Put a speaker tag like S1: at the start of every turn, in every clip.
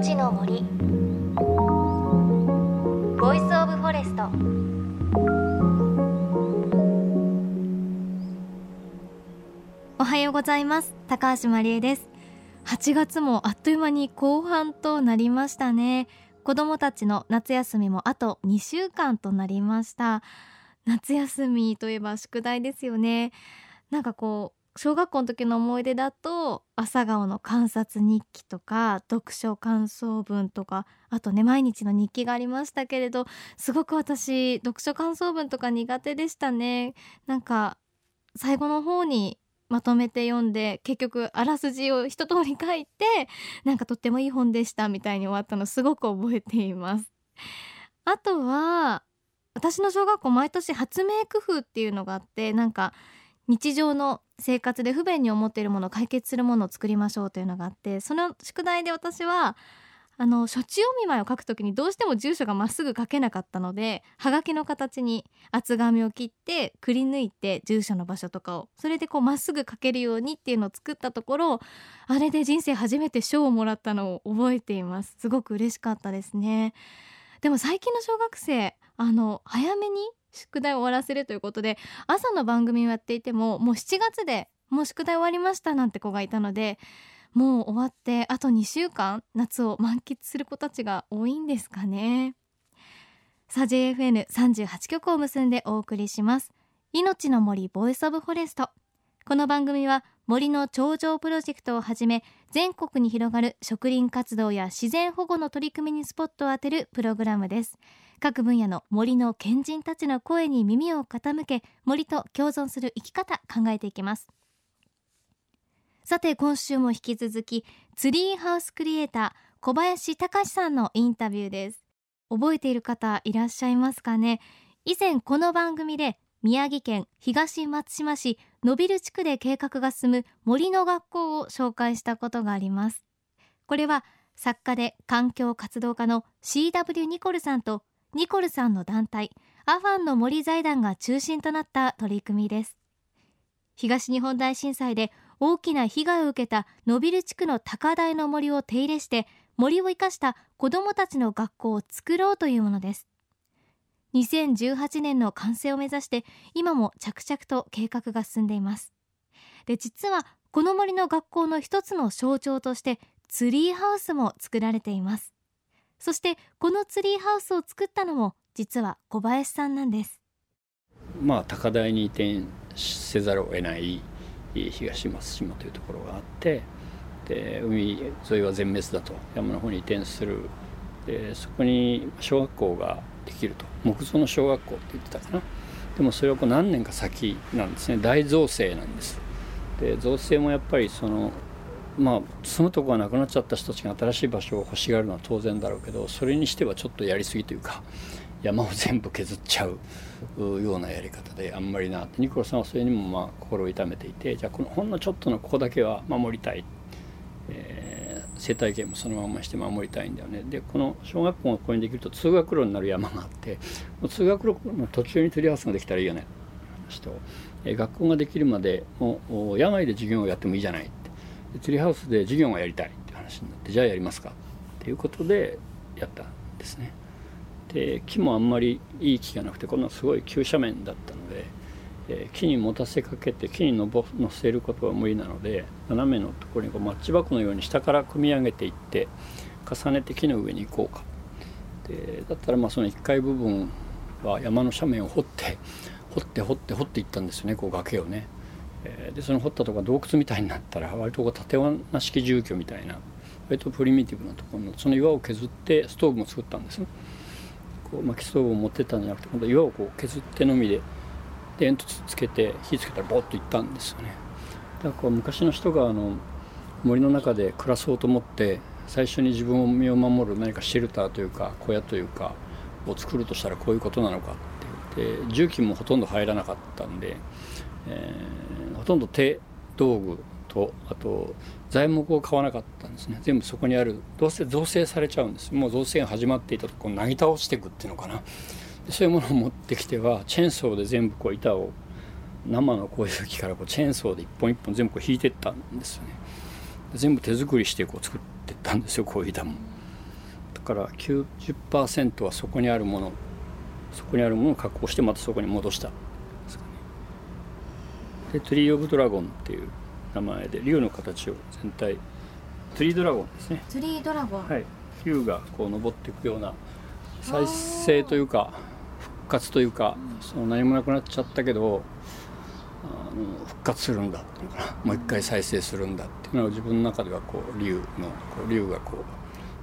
S1: いのちの森。 Voice of Forest。おはようございます。高橋万里恵です。8月もあっという間に後半となりましたね。子供たちの夏休みもあと2週間となりました。夏休みといえば宿題ですよね。なんかこう小学校の時の思い出だと朝顔の観察日記とか読書感想文とかあとね毎日の日記がありましたけれどすごく私読書感想文とか苦手でしたね。なんか最後の方にまとめて読んで結局あらすじを一通り書いてなんかとってもいい本でしたみたいに終わったのすごく覚えています。あとは私の小学校毎年発明工夫っていうのがあってなんか日常の生活で不便に思っているものを解決するものを作りましょうというのがあってその宿題で私はあの処置お見舞いを書くときにどうしても住所がまっすぐ書けなかったのではがきの形に厚紙を切ってくり抜いて住所の場所とかをそれでこうまっすぐ書けるようにっていうのを作ったところあれで人生初めて賞をもらったのを覚えています。すごく嬉しかったですね。でも最近の小学生あの早めに宿題を終わらせるということで朝の番組をやっていてももう7月でもう宿題終わりましたなんて子がいたのでもう終わってあと2週間夏を満喫する子たちが多いんですかね。さあ JFN38 曲を結んでお送りします。いのちの森 Voice of Forest。この番組は森の長城プロジェクトをはじめ全国に広がる植林活動や自然保護の取り組みにスポットを当てるプログラムです。各分野の森の賢人たちの声に耳を傾け森と共存する生き方考えていきます。さて今週も引き続きツリーハウスクリエイター小林隆さんのインタビューです。覚えている方いらっしゃいますかね？以前この番組で宮城県東松島市野ビル地区で計画が進む森の学校を紹介したことがあります。これは作家で環境活動家の CW ニコルさんとニコルさんの団体アファンの森財団が中心となった取り組みです。東日本大震災で大きな被害を受けた野ビル地区の高台の森を手入れして森を生かした子どもたちの学校を作ろうというものです。2018年の完成を目指して今も着々と計画が進んでいます。で実はこの森の学校の一つの象徴としてツリーハウスも作られています。そしてこのツリーハウスを作ったのも実は小林さんなんです。
S2: まあ高台に移転せざるを得ない東松島というところがあってで海沿いは全滅だと山の方に移転する。でそこに小学校ができると木造の小学校って言ってたかな。でもそれはこう何年か先なんですね。大造成なんです。で造成もやっぱりそのまあ住むとこがなくなっちゃった人たちが新しい場所を欲しがるのは当然だろうけどそれにしてはちょっとやりすぎというか山を全部削っちゃうようなやり方であんまりな。ニコラさんはそれにもまあ心を痛めていてじゃあこのほんのちょっとのここだけは守りたい、えー、生態系もそのままして守りたいんだよね。でこの小学校がここにできると通学路になる山があってもう通学路の途中にツリーハウスができたらいいよね。話と、えー、学校ができるまでもう野外で授業をやってもいいじゃない。ツリーハウスで授業がやりたいって話になってじゃあやりますかっていうことでやったんですね。で木もあんまりいい木がなくてこんなすごい急斜面だったので、えー、木に持たせかけて木にのぼ乗せることは無理なので斜めのところにこうマッチ箱のように下から組み上げていって重ねて木の上に行こうか。でだったらまあその1階部分は山の斜面を掘って掘って掘って掘っていったんですよねこう崖をね。でその掘ったとこが洞窟みたいになったら割とこう縦穴式住居みたいな割とプリミティブなところのその岩を削ってストーブも作ったんですね。こう薪ストーブを持ってったんじゃなくて今度岩をこう削ってのみでで煙突つけて火つけたらボッといったんですよね。だからこう昔の人があの森の中で暮らそうと思って最初に自分を身を守る何かシェルターというか小屋というかを作るとしたらこういうことなのかって言って重機もほとんど入らなかったんで、えとんど手道具とあと材木を買わなかったんですね。全部そこにあるどうせ造成されちゃうんです。もう造成が始まっていたとこなぎ倒していくっていうのかな。そういうものを持ってきてはチェーンソーで全部こう板を生のこういう木からこうチェーンソーで一本一本全部こう引いてったんですよね。全部手作りしてこう作ってったんですよこういう板も。だから90%はそこにあるものそこにあるものを確保してまたそこに戻した。でトゥリー・オブ・ドラゴンっていう名前で竜の形を全体トゥリードラゴンですね。
S1: トゥリードラゴン
S2: はい。竜がこう登っていくような再生というか復活というか、その何もなくなっちゃったけどあの復活するんだっていうのかなもう一回再生するんだっていうのを自分の中ではこう竜のこう竜がこう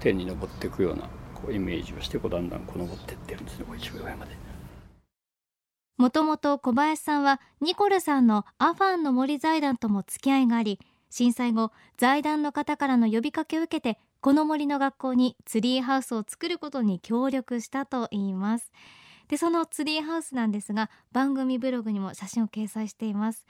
S2: 天に登っていくようなこうイメージをしてこうだんだんこう登っていってるんですねこう一番上まで。
S1: もともと小林さんはニコルさんのアファンの森財団とも付き合いがあり震災後財団の方からの呼びかけを受けてこの森の学校にツリーハウスを作ることに協力したといいます。でそのツリーハウスなんですが番組ブログにも写真を掲載しています。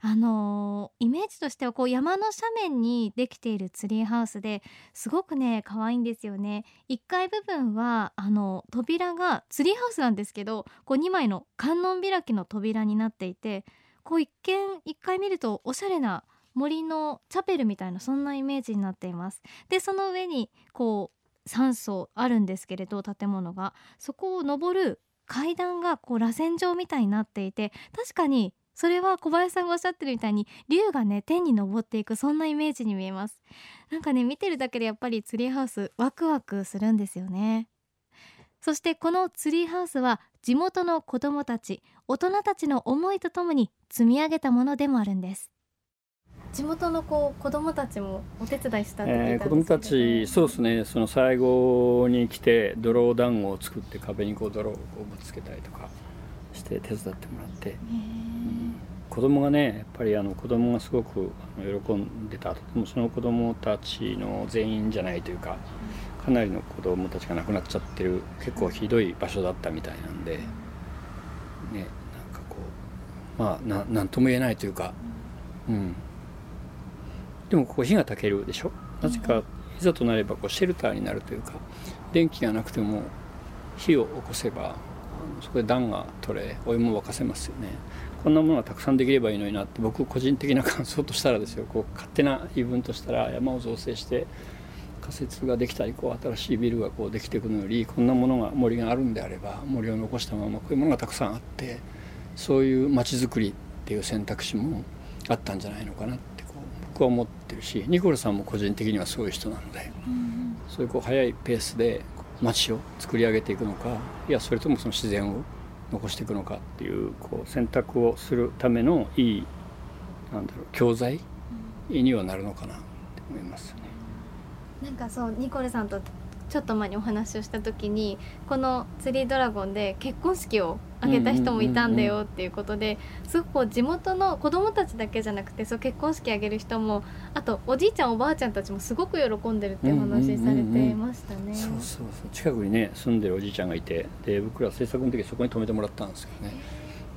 S1: あのー、イメージとしてはこう山の斜面にできているツリーハウスですごくね可愛いんですよね。1階部分はあの扉がツリーハウスなんですけどこう2枚の観音開きの扉になっていてこう一見1階見るとおしゃれな森のチャペルみたいなそんなイメージになっています。でその上にこう3層あるんですけれど建物が。そこを登る階段がこう螺旋状みたいになっていて確かにそれは小林さんがおっしゃってるみたいに竜がね天に昇っていくそんなイメージに見えます。なんかね見てるだけでやっぱりツリーハウスワクワクするんですよね。そしてこのツリーハウスは地元の子どもたち大人たちの思いとともに積み上げたものでもあるんです。地元のこう子どもたちもお手伝いしたって聞いたんですけど、えー、子
S2: どもたちそうですね。その最後に来て泥団子を作って壁にこう泥をぶつけたりとかして手伝ってもらって、うん、子供がねやっぱりあの子供がすごく喜んでたでもその子供たちの全員じゃないというかかなりの子供たちが亡くなっちゃってる結構ひどい場所だったみたいなんでねなんかこうまあななんとも言えないというかうん。でもここ火が焚けるでしょ？なぜかいざとなればこうシェルターになるというか電気がなくても火を起こせばそこで暖が取れお湯も沸かせますよね。こんなものがたくさんできればいいのになって僕個人的な感想としたらですよ。こう勝手な言い分としたら山を造成して仮設ができたりこう新しいビルがこうできていくのよりこんなものが森があるんであれば森を残したままこういうものがたくさんあってそういう街づくりっていう選択肢もあったんじゃないのかなってこう僕は思ってるしニコルさんも個人的にはそういう人なので、そういうこう速いペースで街を作り上げていくのかいやそれともその自然を残していくのかっていうこう選択をするためのいいなんだろう教材にはなるのかなって思いますね。
S1: なんかそうニコルさんとちょっと前にお話をした時にこの「ツリードラゴン」で結婚式を挙げた人もいたんだよっていうことですごくこう地元の子供たちだけじゃなくてそう結婚式挙げる人もあとおじいちゃんおばあちゃんたちもすごく喜んでるっていう話されてましたね。
S2: そうそうそう近くにね住んでるおじいちゃんがいてで僕ら制作の時そこに泊めてもらったんですけどね。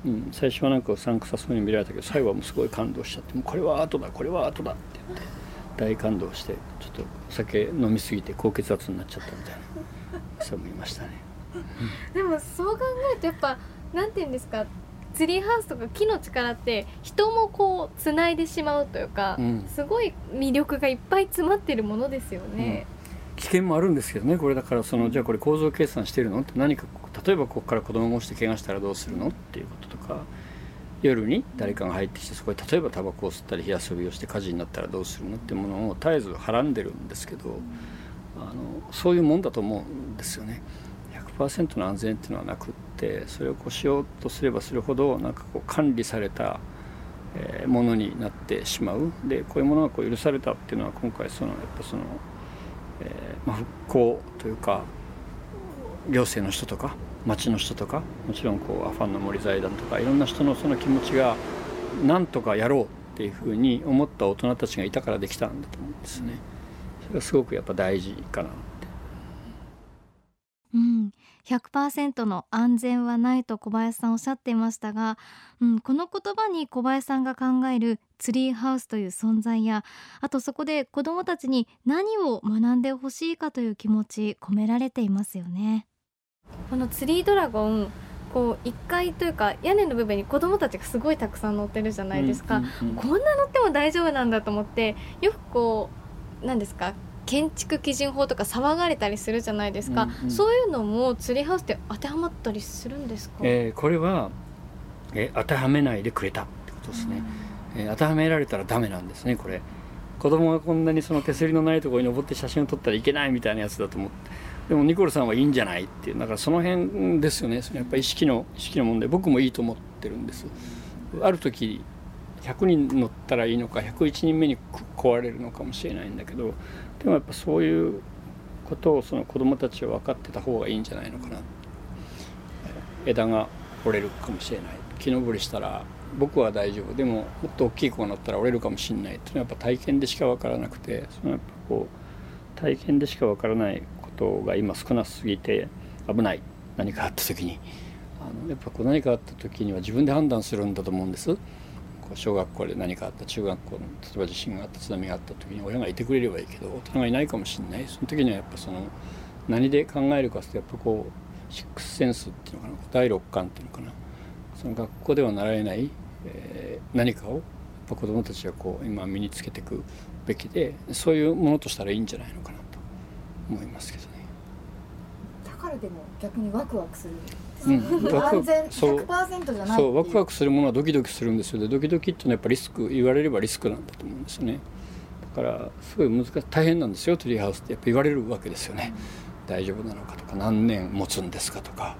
S2: うん、最初はなんかうさんくさそうに見られたけど最後はもうすごい感動しちゃって「これは後だこれは後だ」って言って大感動してちょっとお酒飲みすぎて高血圧になっちゃったみたいな。そうもいましたね、
S1: でもそう考えるとやっぱなんて言うんですか？ツリーハウスとか木の力って人もこうつないでしまうというか、うん、すごい魅力がいっぱい詰まってるものですよね、
S2: うん、危険もあるんですけどねこれだからそのじゃあこれ構造計算してるの？って何か例えばここから子供が落ちて怪我したらどうするの？っていうこととか夜に誰かが入ってきてそこで例えばタバコを吸ったり火遊びをして火事になったらどうするの？っていうものを絶えずはらんでるんですけど。あのそういうもんだと思うんですよね。100%の安全っていうのはなくってそれをこうしようとすればするほどなんかこう管理された、ものになってしまうでこういうものがこう許されたっていうのは今回そのやっぱその、えー、まあ、復興というか行政の人とか町の人とかもちろんこうアファンの森財団とかいろんな人のその気持ちがなんとかやろうっていうふうに思った大人たちがいたからできたんだと思うんですね。それがすごくやっぱ大事かな。
S1: 100%の安全はないと小林さんおっしゃっていましたが、うん、この言葉に小林さんが考えるツリーハウスという存在やあとそこで子どもたちに何を学んでほしいかという気持ち込められていますよね。このツリードラゴンこう1階というか屋根の部分に子どもたちがすごいたくさん乗ってるじゃないですか、うんうんうん、こんな乗っても大丈夫なんだと思ってよくこう何ですか建築基準法とか騒がれたりするじゃないですか、うんうん、そういうのもツリーハウスって当てはまったりするんですか、
S2: えー、これは、えー、当てはめないでくれたってことですね、えー、当てはめられたらダメなんですねこれ。子供がこんなにその手すりのないところに登って写真を撮ったらいけないみたいなやつだと思って。でもニコルさんはいいんじゃないっていう。だからその辺ですよね。やっぱり意識の意識の問題。僕もいいと思ってるんです。ある時100人乗ったらいいのか101人目に壊れるのかもしれないんだけどでもやっぱそういうことをその子どもたちは分かってた方がいいんじゃないのかな枝が折れるかもしれない。木登りしたら僕は大丈夫。でももっと大きい子が乗ったら折れるかもしれないっていうのはやっぱ体験でしか分からなくて。そのやっぱこう体験でしか分からないことが今少なすぎて危ない。何かあった時に。あのやっぱこう何かあった時には自分で判断するんだと思うんです。小学校で何かあった中学校の例えば地震があった津波があった時に親がいてくれればいいけど大人がいないかもしれないその時にはやっぱその何で考えるかってやっぱこうシックスセンスっていうのかな第六感っていうのかなその学校では習えない、えー、何かをやっぱ子どもたちはこう今身につけていくべきでそういうものとしたらいいんじゃないのかなと思いますけどね。
S3: だからでも逆にワクワクする
S2: うん、
S3: 安全100%じゃない
S2: そうワクワクするものはドキドキするんですよでドキドキっていうのはやっぱリスク言われればリスクなんだと思うんですよね。だからすごい難しい大変なんですよトリーハウスってやっぱ言われるわけですよね、うん、大丈夫なのかとか何年持つんですかとか、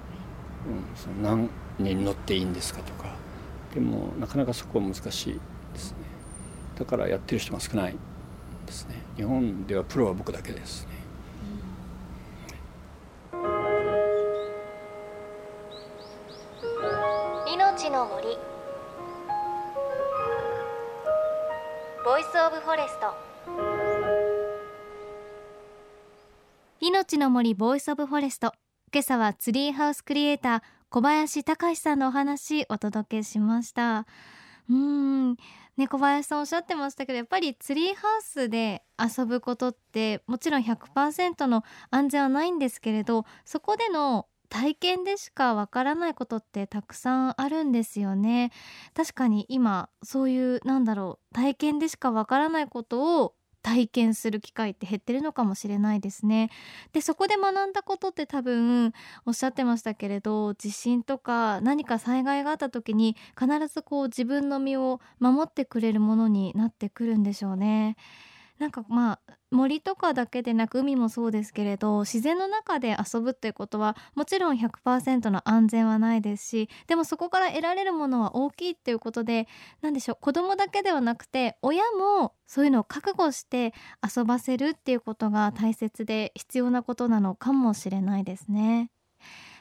S2: うん、その何人乗っていいんですかとか。でもなかなかそこは難しいですね。だからやってる人が少ないですね。日本ではプロは僕だけですね
S1: Voice of Forest。いのちの森 Voice of Forest。今朝はツリーハウスクリエイター小林崇さんのお話お届けしました。うん。ね小林さんおっしゃってましたけどやっぱりツリーハウスで遊ぶことってもちろん100%の安全はないんですけれどそこでの体験でしかわからないことってたくさんあるんですよね。確かに今そういうなんだろう体験でしかわからないことを体験する機会って減ってるのかもしれないですね。でそこで学んだことって多分おっしゃってましたけれど地震とか何か災害があった時に必ずこう自分の身を守ってくれるものになってくるんでしょうね。なんかまあ森とかだけでなく海もそうですけれど自然の中で遊ぶっていうことはもちろん100%の安全はないですしでもそこから得られるものは大きいっていうことで何でしょう子供だけではなくて親もそういうのを覚悟して遊ばせるっていうことが大切で必要なことなのかもしれないですね。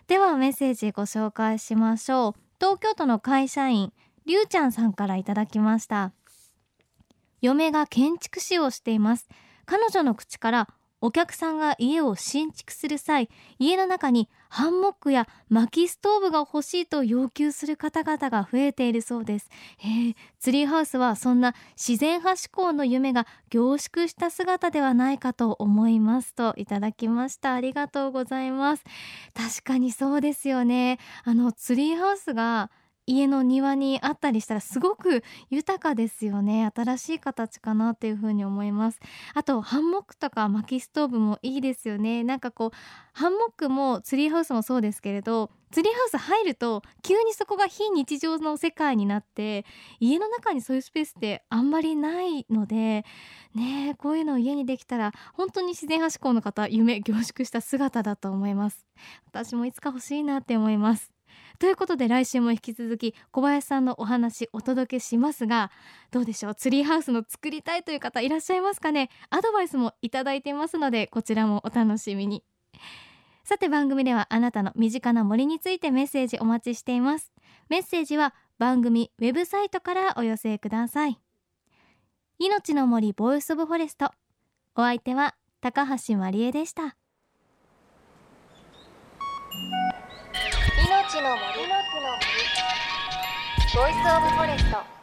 S1: ではメッセージご紹介しましょう。東京都の会社員りゅうちゃんさんからいただきました。嫁が建築士をしています。彼女の口からお客さんが家を新築する際家の中にハンモックや薪ストーブが欲しいと要求する方々が増えているそうです。へツリーハウスはそんな自然派志向の夢が凝縮した姿ではないかと思いますといただきました。ありがとうございます。確かにそうですよね。あのツリーハウスが家の庭にあったりしたらすごく豊かですよね。新しい形かなっていう風に思います。あとハンモックとか薪ストーブもいいですよね。なんかこうハンモックもツリーハウスもそうですけれどツリーハウス入ると急にそこが非日常の世界になって家の中にそういうスペースってあんまりないのでねこういうのを家にできたら本当に自然派志向の方夢凝縮した姿だと思います。私もいつか欲しいなって思います。ということで来週も引き続き小林さんのお話お届けしますがどうでしょう？ツリーハウスの作りたいという方いらっしゃいますかね？アドバイスもいただいていますのでこちらもお楽しみに。さて番組ではあなたの身近な森についてメッセージお待ちしています。メッセージは番組ウェブサイトからお寄せください。いのちの森 Voice of Forest。お相手は高橋万里恵でした。の森の森 Voice of Forest。